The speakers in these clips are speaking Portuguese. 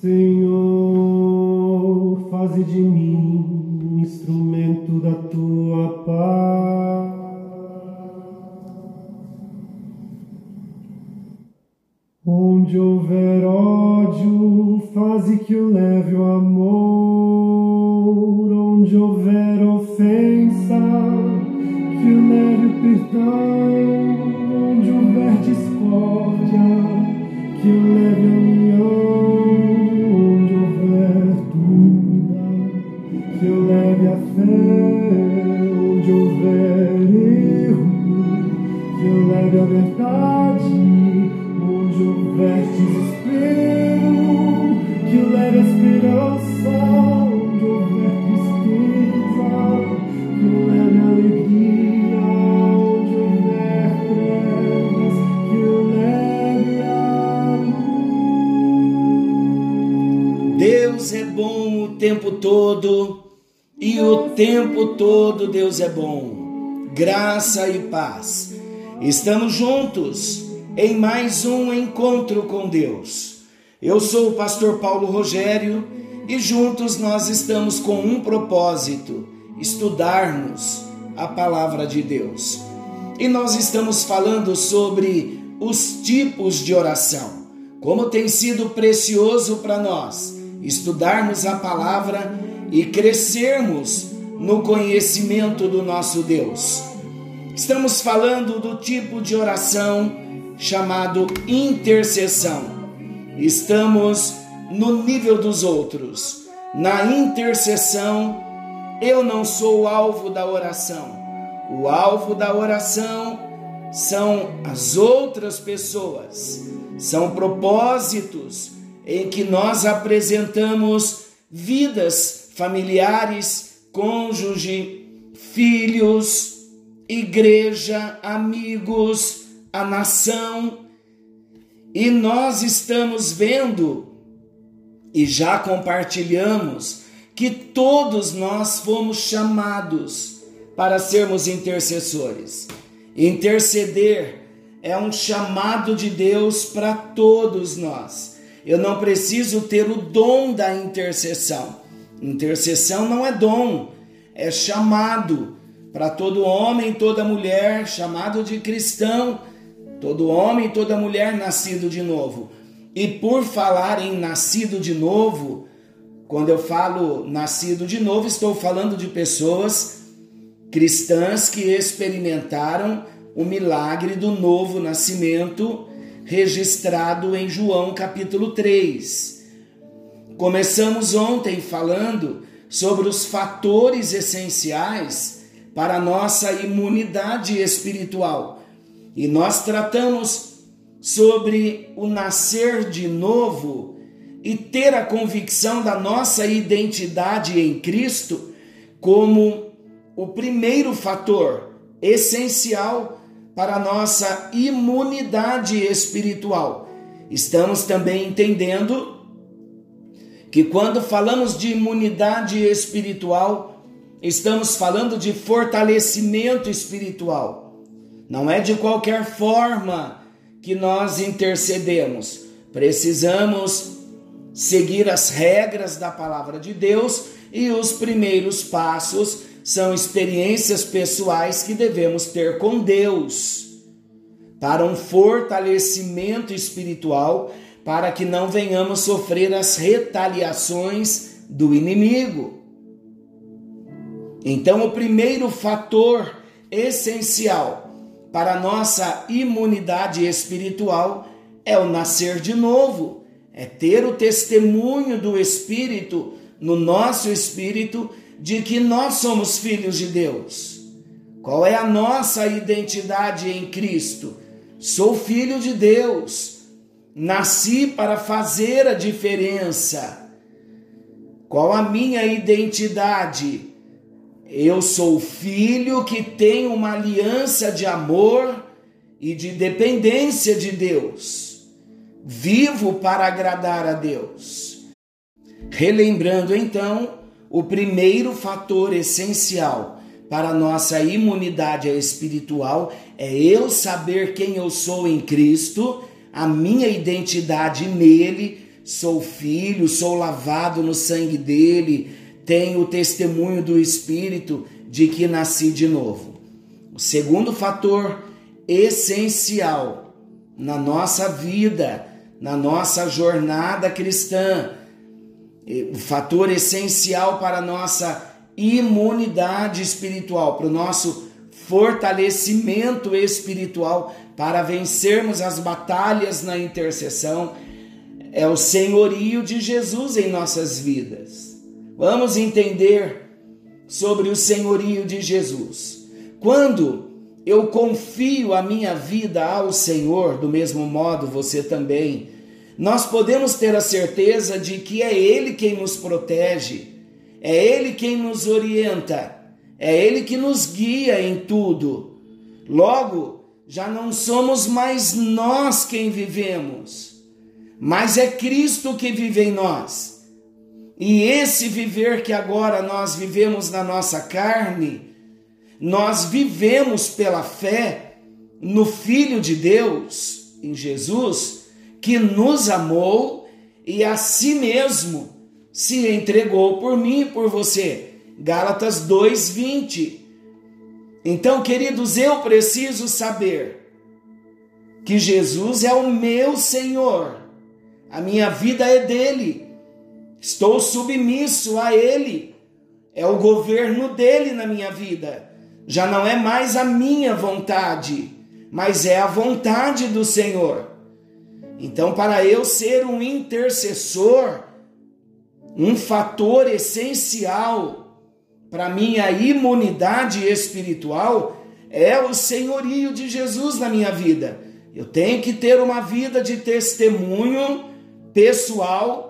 Senhor, faze de mim um instrumento da tua paz. Onde houver ódio, faze que eu leve o amor. Onde houver ofensa, que eu leve o perdão. Tempo todo e o tempo todo Deus é bom. Graça e paz. Estamos juntos em mais um encontro com Deus. Eu sou o pastor Paulo Rogério e juntos nós estamos com um propósito: estudarmos a palavra de Deus. E nós estamos falando sobre os tipos de oração. Como tem sido precioso para nós estudarmos a palavra e crescermos no conhecimento do nosso Deus. Estamos falando do tipo de oração chamado intercessão. Estamos no nível dos outros. Na intercessão, eu não sou o alvo da oração. O alvo da oração são as outras pessoas, são propósitos em que nós apresentamos vidas familiares, cônjuge, filhos, igreja, amigos, a nação. E nós estamos vendo e já compartilhamos que todos nós fomos chamados para sermos intercessores. Interceder é um chamado de Deus para todos nós. Eu não preciso ter o dom da intercessão. Intercessão não é dom, é chamado para todo homem, toda mulher, chamado de cristão, todo homem, toda mulher nascido de novo. E por falar em nascido de novo, quando eu falo nascido de novo, estou falando de pessoas cristãs que experimentaram o milagre do novo nascimento registrado em João capítulo 3. Começamos ontem falando sobre os fatores essenciais para a nossa imunidade espiritual. E nós tratamos sobre o nascer de novo e ter a convicção da nossa identidade em Cristo como o primeiro fator essencial para a nossa imunidade espiritual. Estamos também entendendo que quando falamos de imunidade espiritual, estamos falando de fortalecimento espiritual. Não é de qualquer forma que nós intercedemos. Precisamos seguir as regras da palavra de Deus e os primeiros passos são experiências pessoais que devemos ter com Deus para um fortalecimento espiritual, para que não venhamos sofrer as retaliações do inimigo. Então, o primeiro fator essencial para nossa imunidade espiritual é o nascer de novo, é ter o testemunho do Espírito no nosso espírito de que nós somos filhos de Deus. Qual é a nossa identidade em Cristo? Sou filho de Deus. Nasci para fazer a diferença. Qual a minha identidade? Eu sou filho que tem uma aliança de amor e de dependência de Deus. Vivo para agradar a Deus. Relembrando então o primeiro fator essencial para nossa imunidade espiritual é eu saber quem eu sou em Cristo, a minha identidade nele, sou filho, sou lavado no sangue dele, tenho o testemunho do Espírito de que nasci de novo. O segundo fator essencial na nossa vida, na nossa jornada cristã, o fator essencial para a nossa imunidade espiritual, para o nosso fortalecimento espiritual, para vencermos as batalhas na intercessão, é o senhorio de Jesus em nossas vidas. Vamos entender sobre o senhorio de Jesus. Quando eu confio a minha vida ao Senhor, do mesmo modo você também, nós podemos ter a certeza de que é Ele quem nos protege, é Ele quem nos orienta, é Ele que nos guia em tudo. Logo, já não somos mais nós quem vivemos, mas é Cristo que vive em nós. E esse viver que agora nós vivemos na nossa carne, nós vivemos pela fé no Filho de Deus, em Jesus, que nos amou e a si mesmo se entregou por mim e por você. Gálatas 2:20. Então, queridos, eu preciso saber que Jesus é o meu Senhor. A minha vida é dele. Estou submisso a ele. É o governo dele na minha vida. Já não é mais a minha vontade, mas é a vontade do Senhor. Então, para eu ser um intercessor, um fator essencial para minha imunidade espiritual é o senhorio de Jesus na minha vida. Eu tenho que ter uma vida de testemunho pessoal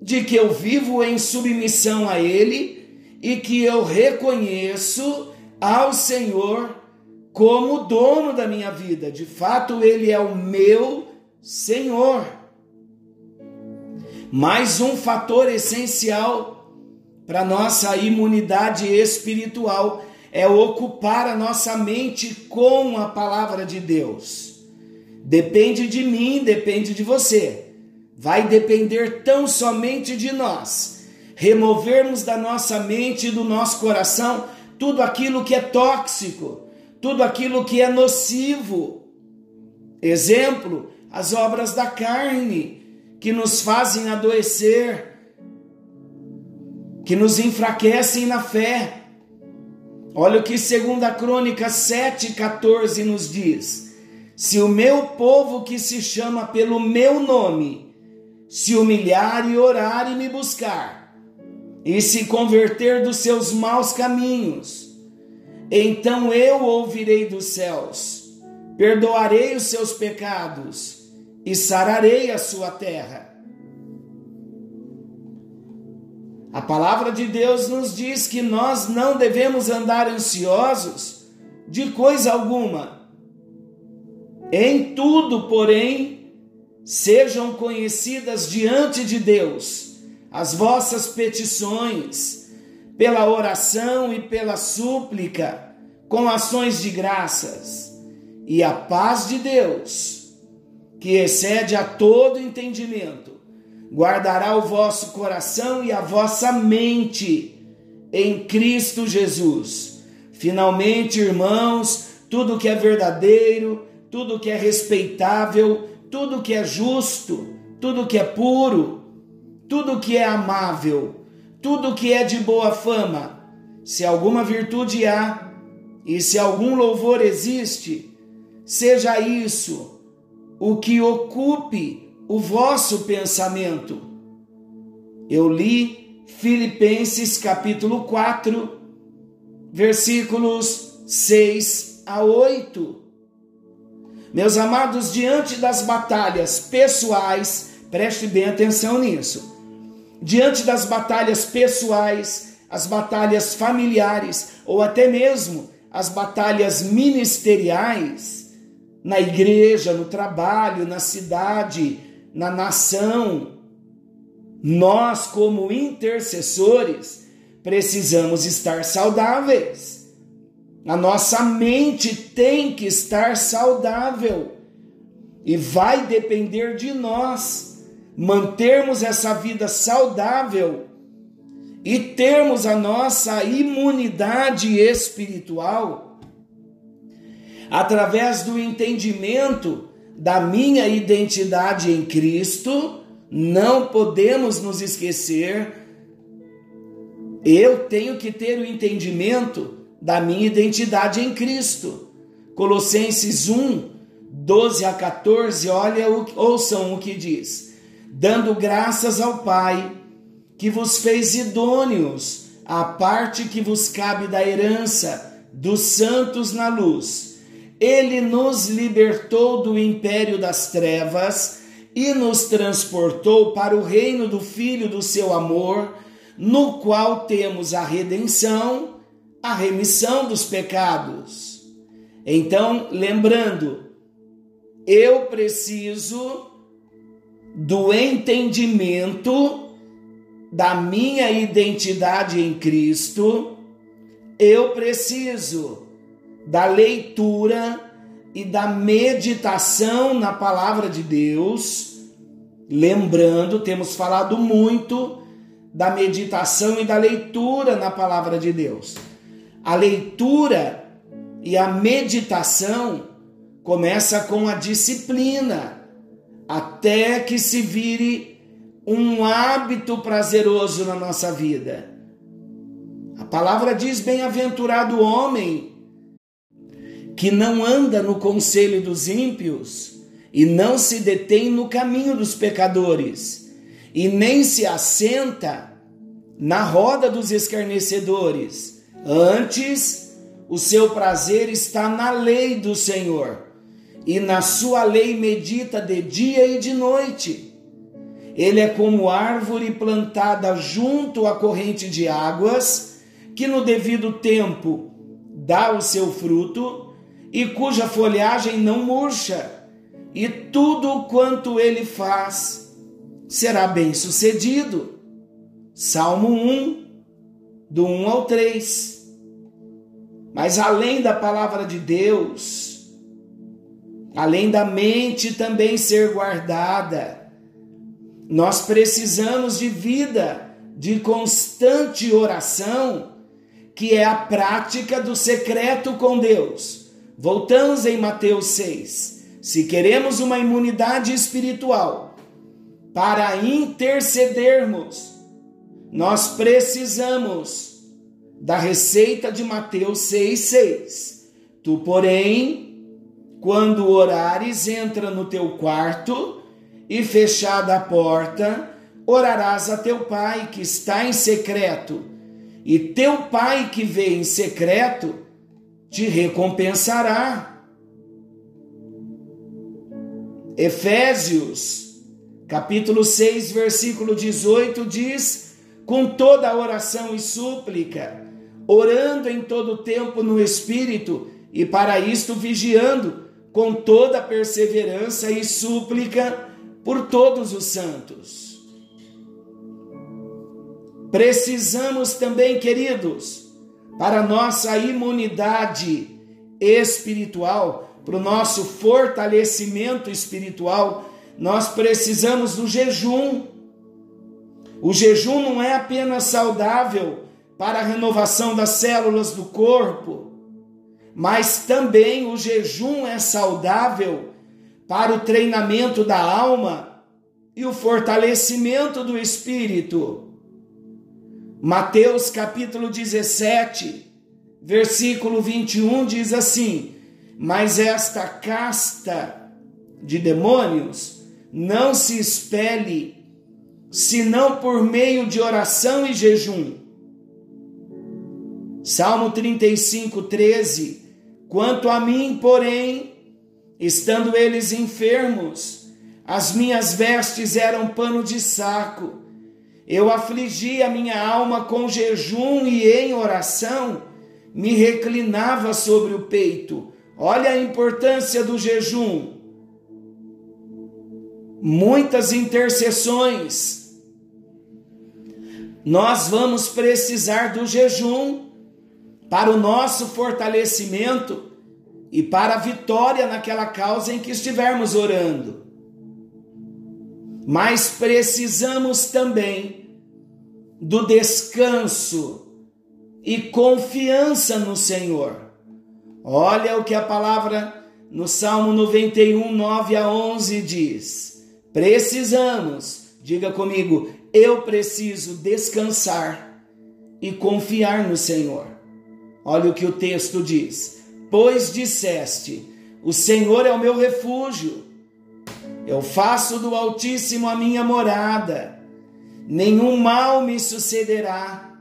de que eu vivo em submissão a Ele e que eu reconheço ao Senhor como dono da minha vida. De fato, Ele é o meu Senhor. Mais um fator essencial para nossa imunidade espiritual é ocupar a nossa mente com a palavra de Deus. Depende de mim, depende de você vai depender tão somente de nós. Removermos da nossa mente e do nosso coração tudo aquilo que é tóxico, tudo aquilo que é nocivo. Exemplo, as obras da carne que nos fazem adoecer, que nos enfraquecem na fé. Olha o que 2 Crônica 7,14 nos diz: Se o meu povo que se chama pelo meu nome se humilhar e orar e me buscar, e se converter dos seus maus caminhos, então eu ouvirei dos céus, perdoarei os seus pecados e sararei a sua terra. A palavra de Deus nos diz que nós não devemos andar ansiosos de coisa alguma. Em tudo, porém, sejam conhecidas diante de Deus as vossas petições, pela oração e pela súplica, com ações de graças, e a paz de Deus, que excede a todo entendimento, guardará o vosso coração e a vossa mente em Cristo Jesus. Finalmente, irmãos, tudo que é verdadeiro, tudo que é respeitável, tudo que é justo, tudo que é puro, tudo que é amável, tudo que é de boa fama, se alguma virtude há e se algum louvor existe, seja isso o que ocupe o vosso pensamento. Eu li Filipenses capítulo 4, versículos 6 a 8. Meus amados, diante das batalhas pessoais, preste bem atenção nisso. Diante das batalhas pessoais, as batalhas familiares ou até mesmo as batalhas ministeriais, na igreja, no trabalho, na cidade, na nação, nós, como intercessores, precisamos estar saudáveis. A nossa mente tem que estar saudável e vai depender de nós mantermos essa vida saudável e termos a nossa imunidade espiritual através do entendimento da minha identidade em Cristo, não podemos nos esquecer. Eu tenho que ter o entendimento da minha identidade em Cristo. Colossenses 1, 12 a 14, olha, ouçam o que diz. Dando graças ao Pai, que vos fez idôneos à parte que vos cabe da herança dos santos na luz. Ele nos libertou do império das trevas e nos transportou para o reino do Filho do seu amor, no qual temos a redenção, a remissão dos pecados. Então, lembrando, eu preciso do entendimento da minha identidade em Cristo, eu preciso da leitura e da meditação na palavra de Deus. Lembrando, temos falado muito da meditação e da leitura na palavra de Deus. A leitura e a meditação começa com a disciplina, até que se vire um hábito prazeroso na nossa vida. A palavra diz: Bem-aventurado o homem que não anda no conselho dos ímpios e não se detém no caminho dos pecadores e nem se assenta na roda dos escarnecedores. Antes, o seu prazer está na lei do Senhor, e na sua lei medita de dia e de noite. Ele é como árvore plantada junto à corrente de águas, que no devido tempo dá o seu fruto, e cuja folhagem não murcha, e tudo quanto ele faz será bem sucedido. Salmo 1, do 1 ao 3. Mas além da palavra de Deus, além da mente também ser guardada, nós precisamos de vida, de constante oração, que é a prática do secreto com Deus. Voltamos em Mateus 6. Se queremos uma imunidade espiritual para intercedermos, nós precisamos da receita de Mateus 6,6. Tu, porém, quando orares, entra no teu quarto e, fechada a porta, orarás a teu pai que está em secreto, e teu pai que vê em secreto te recompensará. Efésios, capítulo 6, versículo 18 diz: com toda oração e súplica, orando em todo tempo no Espírito, e para isto vigiando com toda perseverança e súplica por todos os santos. Precisamos também, queridos, para nossa imunidade espiritual, para o nosso fortalecimento espiritual, nós precisamos do jejum. O jejum não é apenas saudável para a renovação das células do corpo, mas também o jejum é saudável para o treinamento da alma e o fortalecimento do espírito. Mateus capítulo 17, versículo 21 diz assim: Mas esta casta de demônios não se espelhe senão por meio de oração e jejum. Salmo 35, 13. Quanto a mim, porém, estando eles enfermos, as minhas vestes eram pano de saco eu afligi a minha alma com jejum e em oração, me reclinava sobre o peito. Olha a importância do jejum. Muitas intercessões. Nós vamos precisar do jejum para o nosso fortalecimento e para a vitória naquela causa em que estivermos orando. mas precisamos também do descanso e confiança no Senhor. Olha o que a palavra no Salmo 91, 9 a 11 diz: Precisamos, diga comigo, eu preciso descansar e confiar no Senhor. Olha o que o texto diz: Pois disseste, o Senhor é o meu refúgio, eu faço do Altíssimo a minha morada, nenhum mal me sucederá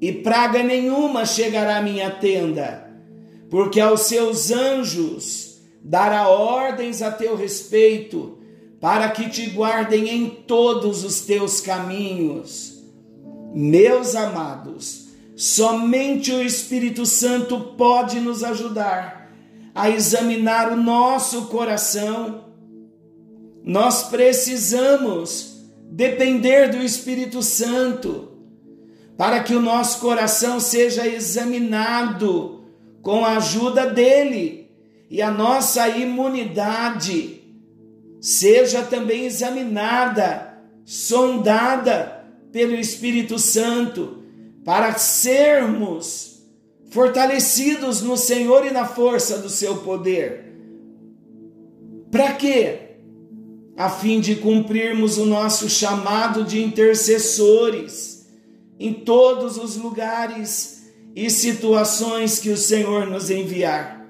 e praga nenhuma chegará à minha tenda, porque aos seus anjos dará ordens a teu respeito, para que te guardem em todos os teus caminhos. Meus amados, somente o Espírito Santo pode nos ajudar a examinar o nosso coração. Nós precisamos depender do Espírito Santo para que o nosso coração seja examinado com a ajuda dele e a nossa imunidade seja também examinada, sondada pelo Espírito Santo, para sermos fortalecidos no Senhor e na força do seu poder. Para quê? A fim de cumprirmos o nosso chamado de intercessores em todos os lugares e situações que o Senhor nos enviar.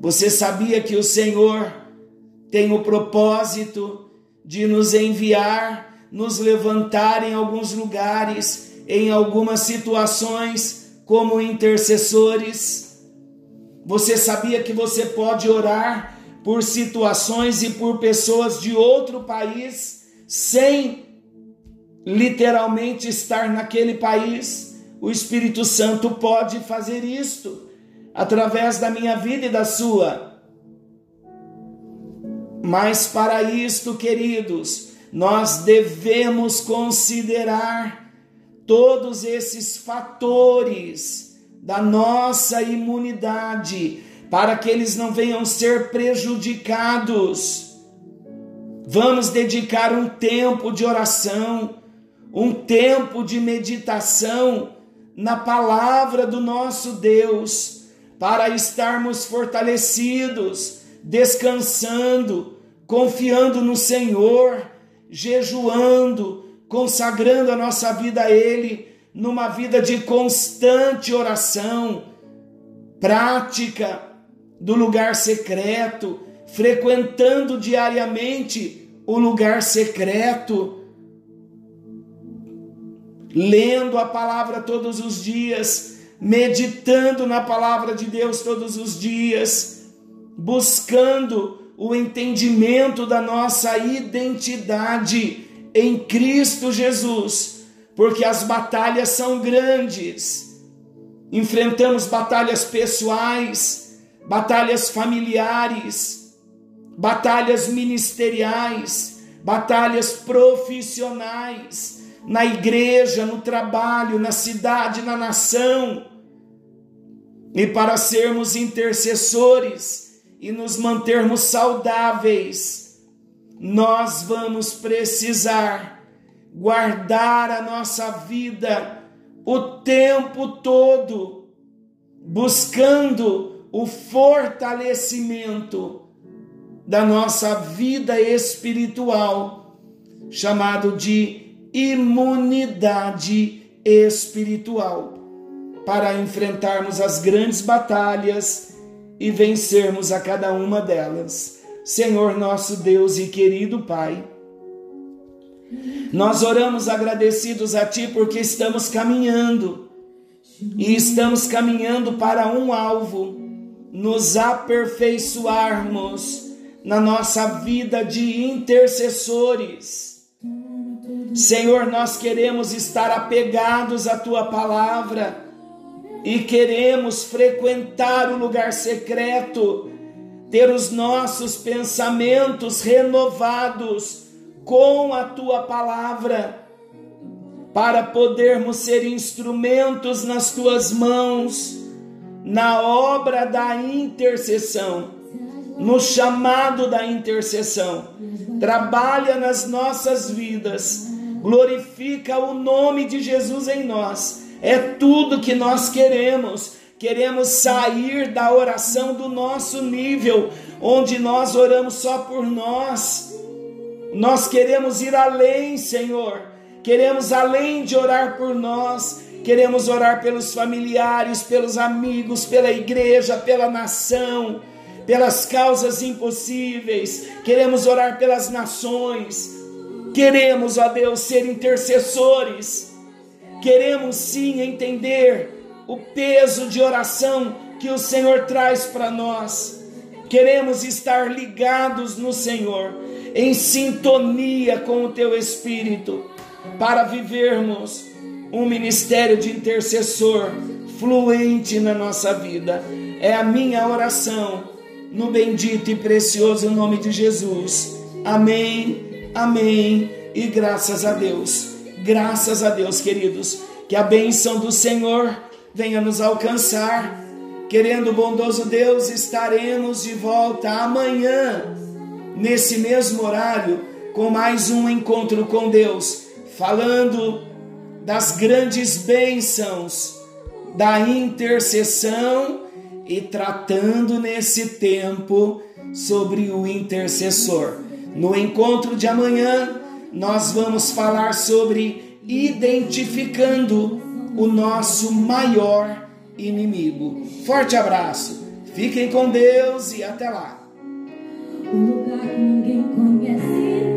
Você sabia que o Senhor tem o propósito de nos enviar, nos levantar em alguns lugares, em algumas situações, como intercessores? Você sabia que você pode orar por situações e por pessoas de outro país sem literalmente estar naquele país, o Espírito Santo pode fazer isto através da minha vida e da sua. Mas para isto, queridos, nós devemos considerar todos esses fatores da nossa imunidade para que eles não venham ser prejudicados. Vamos dedicar um tempo de oração um tempo de meditação na palavra do nosso Deus, para estarmos fortalecidos, descansando, confiando no Senhor, jejuando, consagrando a nossa vida a Ele, numa vida de constante oração, prática do lugar secreto, frequentando diariamente o lugar secreto lendo a palavra todos os dias, meditando na palavra de Deus todos os dias, buscando o entendimento da nossa identidade em Cristo Jesus, porque as batalhas são grandes. Enfrentamos batalhas pessoais, batalhas familiares, batalhas ministeriais, batalhas profissionais na igreja, no trabalho, na cidade, na nação. E para sermos intercessores e nos mantermos saudáveis, nós vamos precisar guardar a nossa vida o tempo todo, buscando o fortalecimento da nossa vida espiritual, chamado de imunidade espiritual para enfrentarmos as grandes batalhas e vencermos a cada uma delas. Senhor nosso Deus e querido Pai, nós oramos agradecidos a Ti porque estamos caminhando e estamos caminhando para um alvo, nos aperfeiçoarmos na nossa vida de intercessores Senhor, nós queremos estar apegados à tua palavra e queremos frequentar o lugar secreto, ter os nossos pensamentos renovados com a tua palavra, para podermos ser instrumentos nas tuas mãos, na obra da intercessão, no chamado da intercessão trabalha nas nossas vidas, glorifica o nome de Jesus em nós. É tudo que nós queremos. Queremos sair da oração do nosso nível, onde nós oramos só por nós. Nós queremos ir além, Senhor. Queremos além de orar por nós, queremos orar pelos familiares, pelos amigos, pela igreja, pela nação, pelas causas impossíveis. Queremos orar pelas nações. Queremos, ó Deus, ser intercessores. Queremos sim entender o peso de oração que o Senhor traz para nós. Queremos estar ligados no Senhor, em sintonia com o teu Espírito, para vivermos um ministério de intercessor fluente na nossa vida. É a minha oração, no bendito e precioso nome de Jesus. Amém, amém e graças a Deus. Graças a Deus, queridos, que a bênção do Senhor venha nos alcançar. Querendo o bondoso Deus, estaremos de volta amanhã, nesse mesmo horário, com mais um encontro com Deus, falando das grandes bênçãos da intercessão e tratando nesse tempo sobre o intercessor. No encontro de amanhã, nós vamos falar sobre identificando o nosso maior inimigo. Forte abraço, fiquem com Deus e até lá. lugar que ninguém conhece.